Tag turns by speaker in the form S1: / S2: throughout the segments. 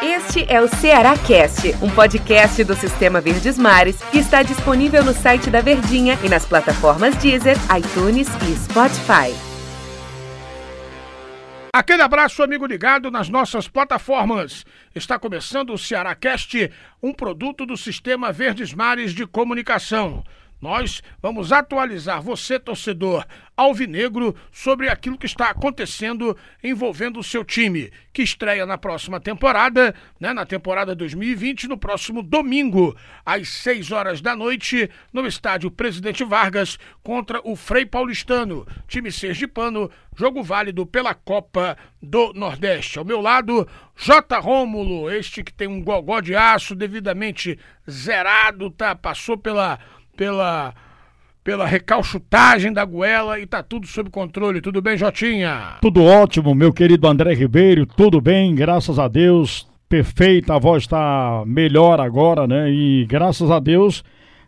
S1: Este é o Ceará Cast, um podcast do Sistema Verdes Mares que está disponível no site da Verdinha e nas plataformas Deezer, iTunes e Spotify.
S2: Aquele abraço, amigo ligado nas nossas plataformas. Está começando o Ceará Cast, um produto do Sistema Verdes Mares de Comunicação. Nós vamos atualizar você, torcedor alvinegro, sobre aquilo que está acontecendo envolvendo o seu time, que estreia na próxima temporada, né, na temporada 2020, no próximo domingo, às 6 horas da noite, no estádio Presidente Vargas, contra o Frei Paulistano, time sergipano, jogo válido pela Copa do Nordeste. Ao meu lado, J. Rômulo, este que tem um gogó de aço devidamente zerado, tá? Passou pela pela pela recalchutagem da goela e tá tudo sob controle. Tudo bem, Jotinha?
S3: Tudo ótimo, meu querido André Ribeiro. Tudo bem, graças a Deus. Perfeita, a voz está melhor agora, né? E graças a Deus,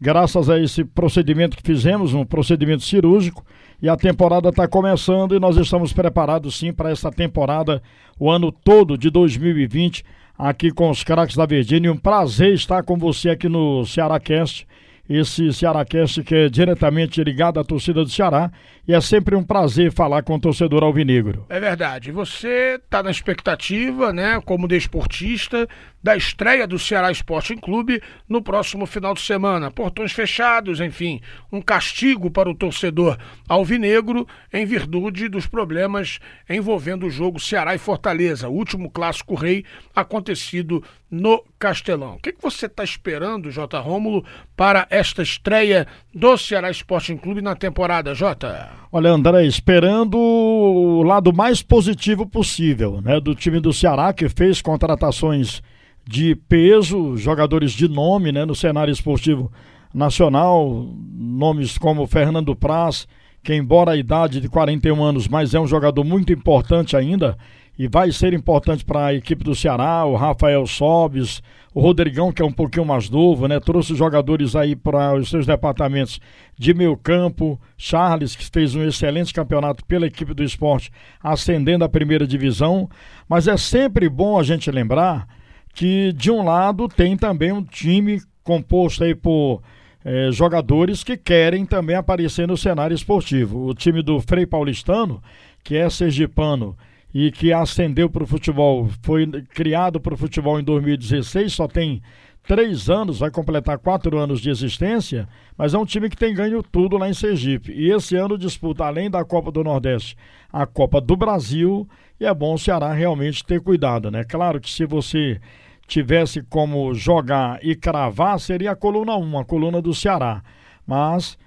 S3: graças a esse procedimento que fizemos, um procedimento cirúrgico, e a temporada está começando e nós estamos preparados sim para essa temporada, o ano todo de 2020, aqui com os craques da Virgínia. Um prazer estar com você aqui no Ceará Cast esse Cearacast que é diretamente ligado à torcida do Ceará e é sempre um prazer falar com o torcedor alvinegro.
S2: É verdade. Você está na expectativa, né, como desportista, da estreia do Ceará Sporting Clube no próximo final de semana. Portões fechados, enfim, um castigo para o torcedor alvinegro em virtude dos problemas envolvendo o jogo Ceará e Fortaleza, o último clássico rei acontecido no Castelão. O que, que você está esperando, J. Rômulo, para esta estreia do Ceará Sporting Clube na temporada, Jota?
S3: Olha, André, esperando o lado mais positivo possível, né, do time do Ceará que fez contratações de peso, jogadores de nome, né, no cenário esportivo nacional, nomes como Fernando Praz, que embora a idade de 41 anos, mas é um jogador muito importante ainda e vai ser importante para a equipe do Ceará, o Rafael Sobes, o Rodrigão, que é um pouquinho mais novo, né? Trouxe jogadores aí para os seus departamentos de meio campo, Charles, que fez um excelente campeonato pela equipe do esporte, ascendendo à primeira divisão. Mas é sempre bom a gente lembrar que, de um lado, tem também um time composto aí por eh, jogadores que querem também aparecer no cenário esportivo. O time do Frei Paulistano, que é sergipano e que ascendeu para o futebol, foi criado para o futebol em 2016, só tem três anos, vai completar quatro anos de existência, mas é um time que tem ganho tudo lá em Sergipe. E esse ano disputa, além da Copa do Nordeste, a Copa do Brasil, e é bom o Ceará realmente ter cuidado, né? Claro que se você tivesse como jogar e cravar, seria a coluna 1, a coluna do Ceará. Mas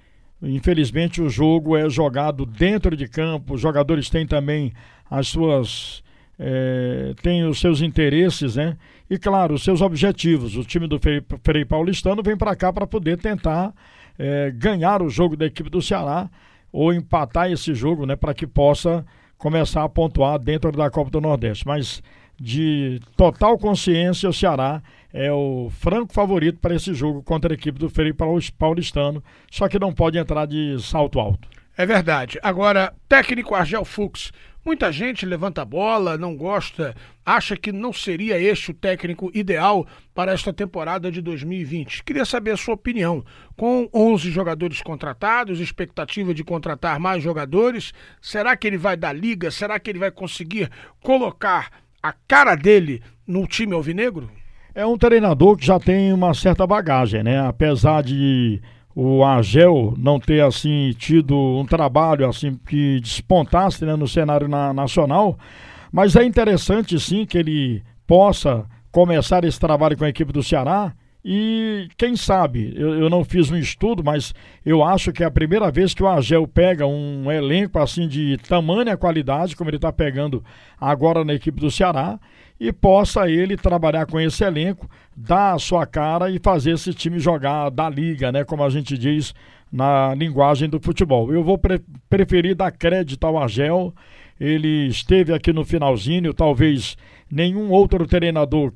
S3: Infelizmente, o jogo é jogado dentro de campo, os jogadores têm também as suas. É, têm os seus interesses, né? E claro, os seus objetivos. O time do Frei Paulistano vem para cá para poder tentar é, ganhar o jogo da equipe do Ceará ou empatar esse jogo, né? Para que possa começar a pontuar dentro da Copa do Nordeste. Mas de total consciência, o Ceará é o franco favorito para esse jogo contra a equipe do Felipe Paulistano, só que não pode entrar de salto alto.
S2: É verdade. Agora, técnico Argel Fux, muita gente levanta a bola, não gosta, acha que não seria este o técnico ideal para esta temporada de 2020. Queria saber a sua opinião. Com 11 jogadores contratados, expectativa de contratar mais jogadores, será que ele vai dar liga? Será que ele vai conseguir colocar a cara dele no time alvinegro?
S3: É um treinador que já tem uma certa bagagem, né? Apesar de o Argel não ter assim tido um trabalho assim que despontasse né, no cenário na, nacional, mas é interessante sim que ele possa começar esse trabalho com a equipe do Ceará e quem sabe, eu, eu não fiz um estudo, mas eu acho que é a primeira vez que o Argel pega um elenco assim de tamanha qualidade, como ele está pegando agora na equipe do Ceará, e possa ele trabalhar com esse elenco, dar a sua cara e fazer esse time jogar da liga, né? Como a gente diz na linguagem do futebol. Eu vou pre preferir dar crédito ao Argel. Ele esteve aqui no finalzinho, talvez nenhum outro treinador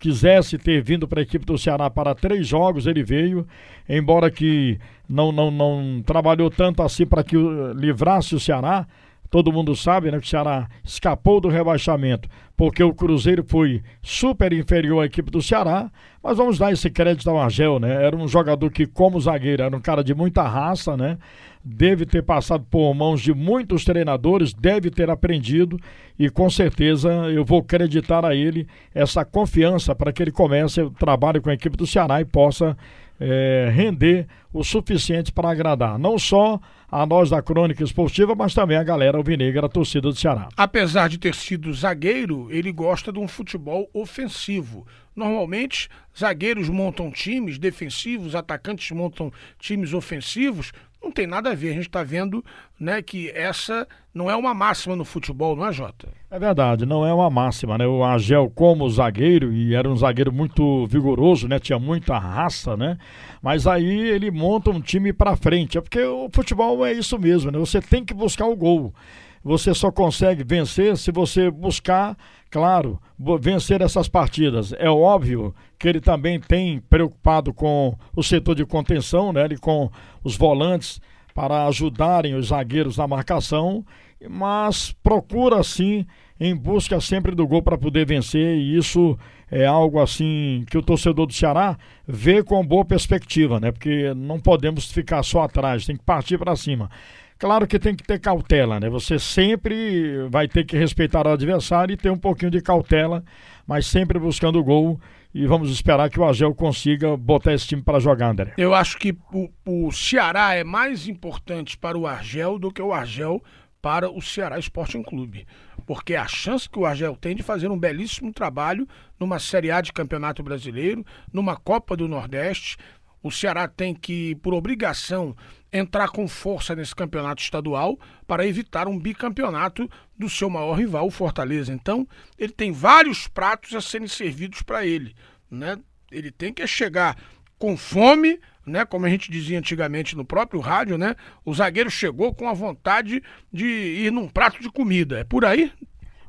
S3: quisesse ter vindo para a equipe do Ceará para três jogos, ele veio, embora que não, não, não trabalhou tanto assim para que livrasse o Ceará, todo mundo sabe, né, que o Ceará escapou do rebaixamento porque o Cruzeiro foi super inferior à equipe do Ceará, mas vamos dar esse crédito ao Argel, né? Era um jogador que, como zagueiro, era um cara de muita raça, né? Deve ter passado por mãos de muitos treinadores, deve ter aprendido e com certeza eu vou acreditar a ele essa confiança para que ele comece o trabalho com a equipe do Ceará e possa é, render o suficiente para agradar não só a nós da Crônica Esportiva, mas também a galera alvinegra, a torcida do Ceará.
S2: Apesar de ter sido zagueiro, ele gosta de um futebol ofensivo. Normalmente, zagueiros montam times defensivos, atacantes montam times ofensivos, não tem nada a ver. A gente está vendo né, que essa não é uma máxima no futebol, não é, Jota?
S3: É verdade, não é uma máxima, né? O Agel como zagueiro, e era um zagueiro muito vigoroso, né? Tinha muita raça, né? Mas aí ele monta um time para frente. É porque o futebol é isso mesmo, né? Você tem que buscar o gol. Você só consegue vencer se você buscar, claro, vencer essas partidas. É óbvio que ele também tem preocupado com o setor de contenção, né? Ele com os volantes para ajudarem os zagueiros na marcação, mas procura sim em busca sempre do gol para poder vencer e isso é algo assim que o torcedor do Ceará vê com boa perspectiva, né? Porque não podemos ficar só atrás, tem que partir para cima. Claro que tem que ter cautela, né? Você sempre vai ter que respeitar o adversário e ter um pouquinho de cautela, mas sempre buscando o gol. E vamos esperar que o Argel consiga botar esse time para jogar, André.
S2: Eu acho que o, o Ceará é mais importante para o Argel do que o Argel para o Ceará Sporting Clube. Porque a chance que o Argel tem de fazer um belíssimo trabalho numa Série A de Campeonato Brasileiro, numa Copa do Nordeste. O Ceará tem que, por obrigação, entrar com força nesse campeonato estadual para evitar um bicampeonato do seu maior rival, o Fortaleza. Então, ele tem vários pratos a serem servidos para ele. Né? Ele tem que chegar com fome, né? Como a gente dizia antigamente no próprio rádio, né? O zagueiro chegou com a vontade de ir num prato de comida. É por aí?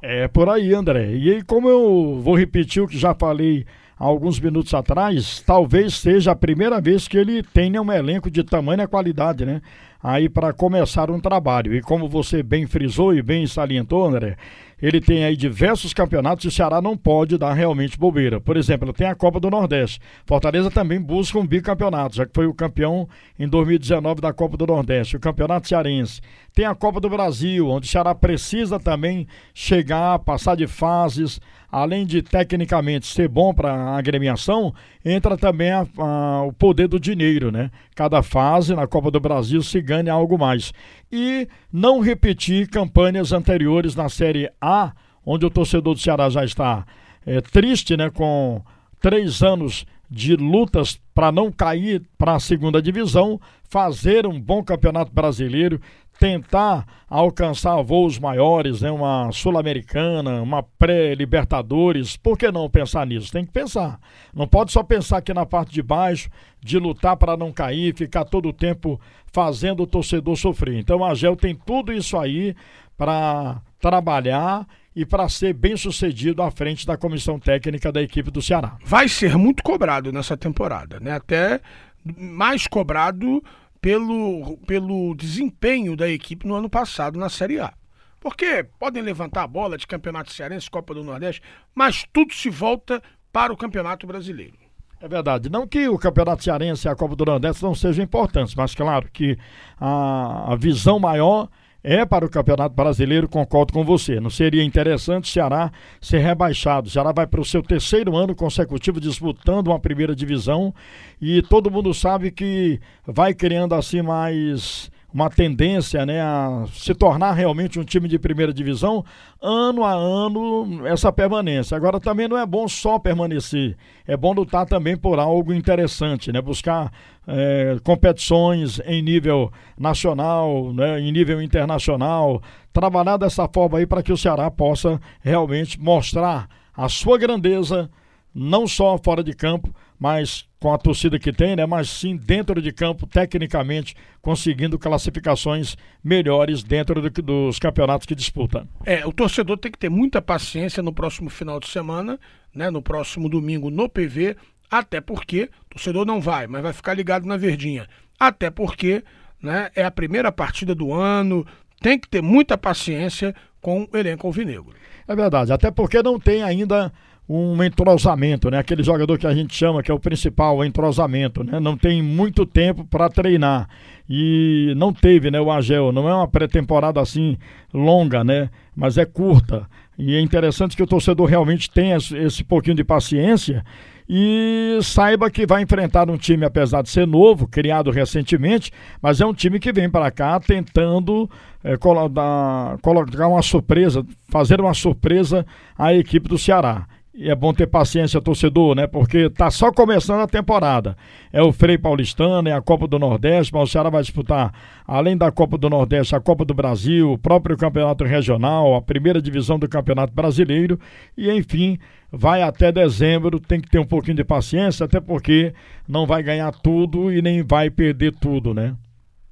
S3: É por aí, André. E aí, como eu vou repetir o que já falei alguns minutos atrás, talvez seja a primeira vez que ele tenha um elenco de tamanha qualidade, né? Aí para começar um trabalho. E como você bem frisou e bem salientou, André, ele tem aí diversos campeonatos e o Ceará não pode dar realmente bobeira. Por exemplo, tem a Copa do Nordeste. Fortaleza também busca um bicampeonato, já que foi o campeão em 2019 da Copa do Nordeste, o Campeonato Cearense. Tem a Copa do Brasil, onde o Ceará precisa também chegar, passar de fases, além de tecnicamente ser bom para a agremiação, entra também a, a, o poder do dinheiro, né? Cada fase na Copa do Brasil se ganha algo mais. E não repetir campanhas anteriores na Série A, onde o torcedor do Ceará já está é, triste, né? Com três anos de lutas para não cair para a segunda divisão, fazer um bom campeonato brasileiro, tentar alcançar voos maiores, né? uma Sul-Americana, uma pré-Libertadores. Por que não pensar nisso? Tem que pensar. Não pode só pensar aqui na parte de baixo, de lutar para não cair, ficar todo o tempo fazendo o torcedor sofrer. Então a Gel tem tudo isso aí para trabalhar e para ser bem sucedido à frente da comissão técnica da equipe do Ceará.
S2: Vai ser muito cobrado nessa temporada, né? Até mais cobrado pelo, pelo desempenho da equipe no ano passado na Série A. Porque podem levantar a bola de Campeonato Cearense, Copa do Nordeste, mas tudo se volta para o Campeonato Brasileiro.
S3: É verdade. Não que o Campeonato Cearense e a Copa do Nordeste não sejam importantes, mas claro que a, a visão maior é para o Campeonato Brasileiro, concordo com você. Não seria interessante o Ceará ser rebaixado. O Ceará vai para o seu terceiro ano consecutivo disputando uma primeira divisão e todo mundo sabe que vai criando assim mais uma tendência né, a se tornar realmente um time de primeira divisão, ano a ano, essa permanência. Agora também não é bom só permanecer, é bom lutar também por algo interessante, né? buscar é, competições em nível nacional, né, em nível internacional, trabalhar dessa forma aí para que o Ceará possa realmente mostrar a sua grandeza, não só fora de campo, mas com a torcida que tem, né? Mas sim dentro de campo, tecnicamente, conseguindo classificações melhores dentro do, dos campeonatos que disputa.
S2: É, o torcedor tem que ter muita paciência no próximo final de semana, né? No próximo domingo no PV, até porque o torcedor não vai, mas vai ficar ligado na verdinha. Até porque, né? É a primeira partida do ano, tem que ter muita paciência com o elenco alvinegro.
S3: É verdade, até porque não tem ainda um entrosamento, né? Aquele jogador que a gente chama que é o principal, o entrosamento, né? Não tem muito tempo para treinar e não teve, né? O Agel não é uma pré-temporada assim longa, né? Mas é curta e é interessante que o torcedor realmente tenha esse pouquinho de paciência e saiba que vai enfrentar um time, apesar de ser novo, criado recentemente, mas é um time que vem para cá tentando é, colocar uma surpresa, fazer uma surpresa à equipe do Ceará. E é bom ter paciência, torcedor, né? Porque tá só começando a temporada. É o Frei Paulistano, é a Copa do Nordeste, mas o Ceará vai disputar, além da Copa do Nordeste, a Copa do Brasil, o próprio Campeonato Regional, a primeira divisão do Campeonato Brasileiro. E, enfim, vai até dezembro, tem que ter um pouquinho de paciência, até porque não vai ganhar tudo e nem vai perder tudo, né?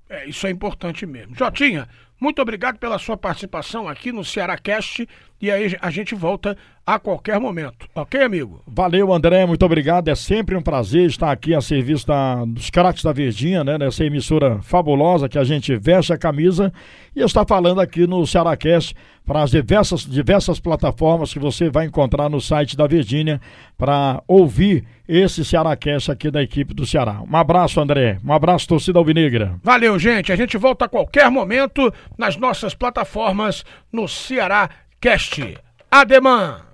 S2: É, isso é importante mesmo. Jotinha, muito obrigado pela sua participação aqui no Ceará Cast e aí a gente volta a qualquer momento. Ok, amigo?
S3: Valeu, André, muito obrigado. É sempre um prazer estar aqui a serviço da, dos craques da Verdinha, né? Nessa emissora fabulosa que a gente veste a camisa e está falando aqui no Cearacast para as diversas, diversas plataformas que você vai encontrar no site da Virgínia para ouvir esse Cearacast aqui da equipe do Ceará. Um abraço, André. Um abraço, torcida alvinegra.
S2: Valeu, gente. A gente volta a qualquer momento nas nossas plataformas no Ceará Cast. Ademã!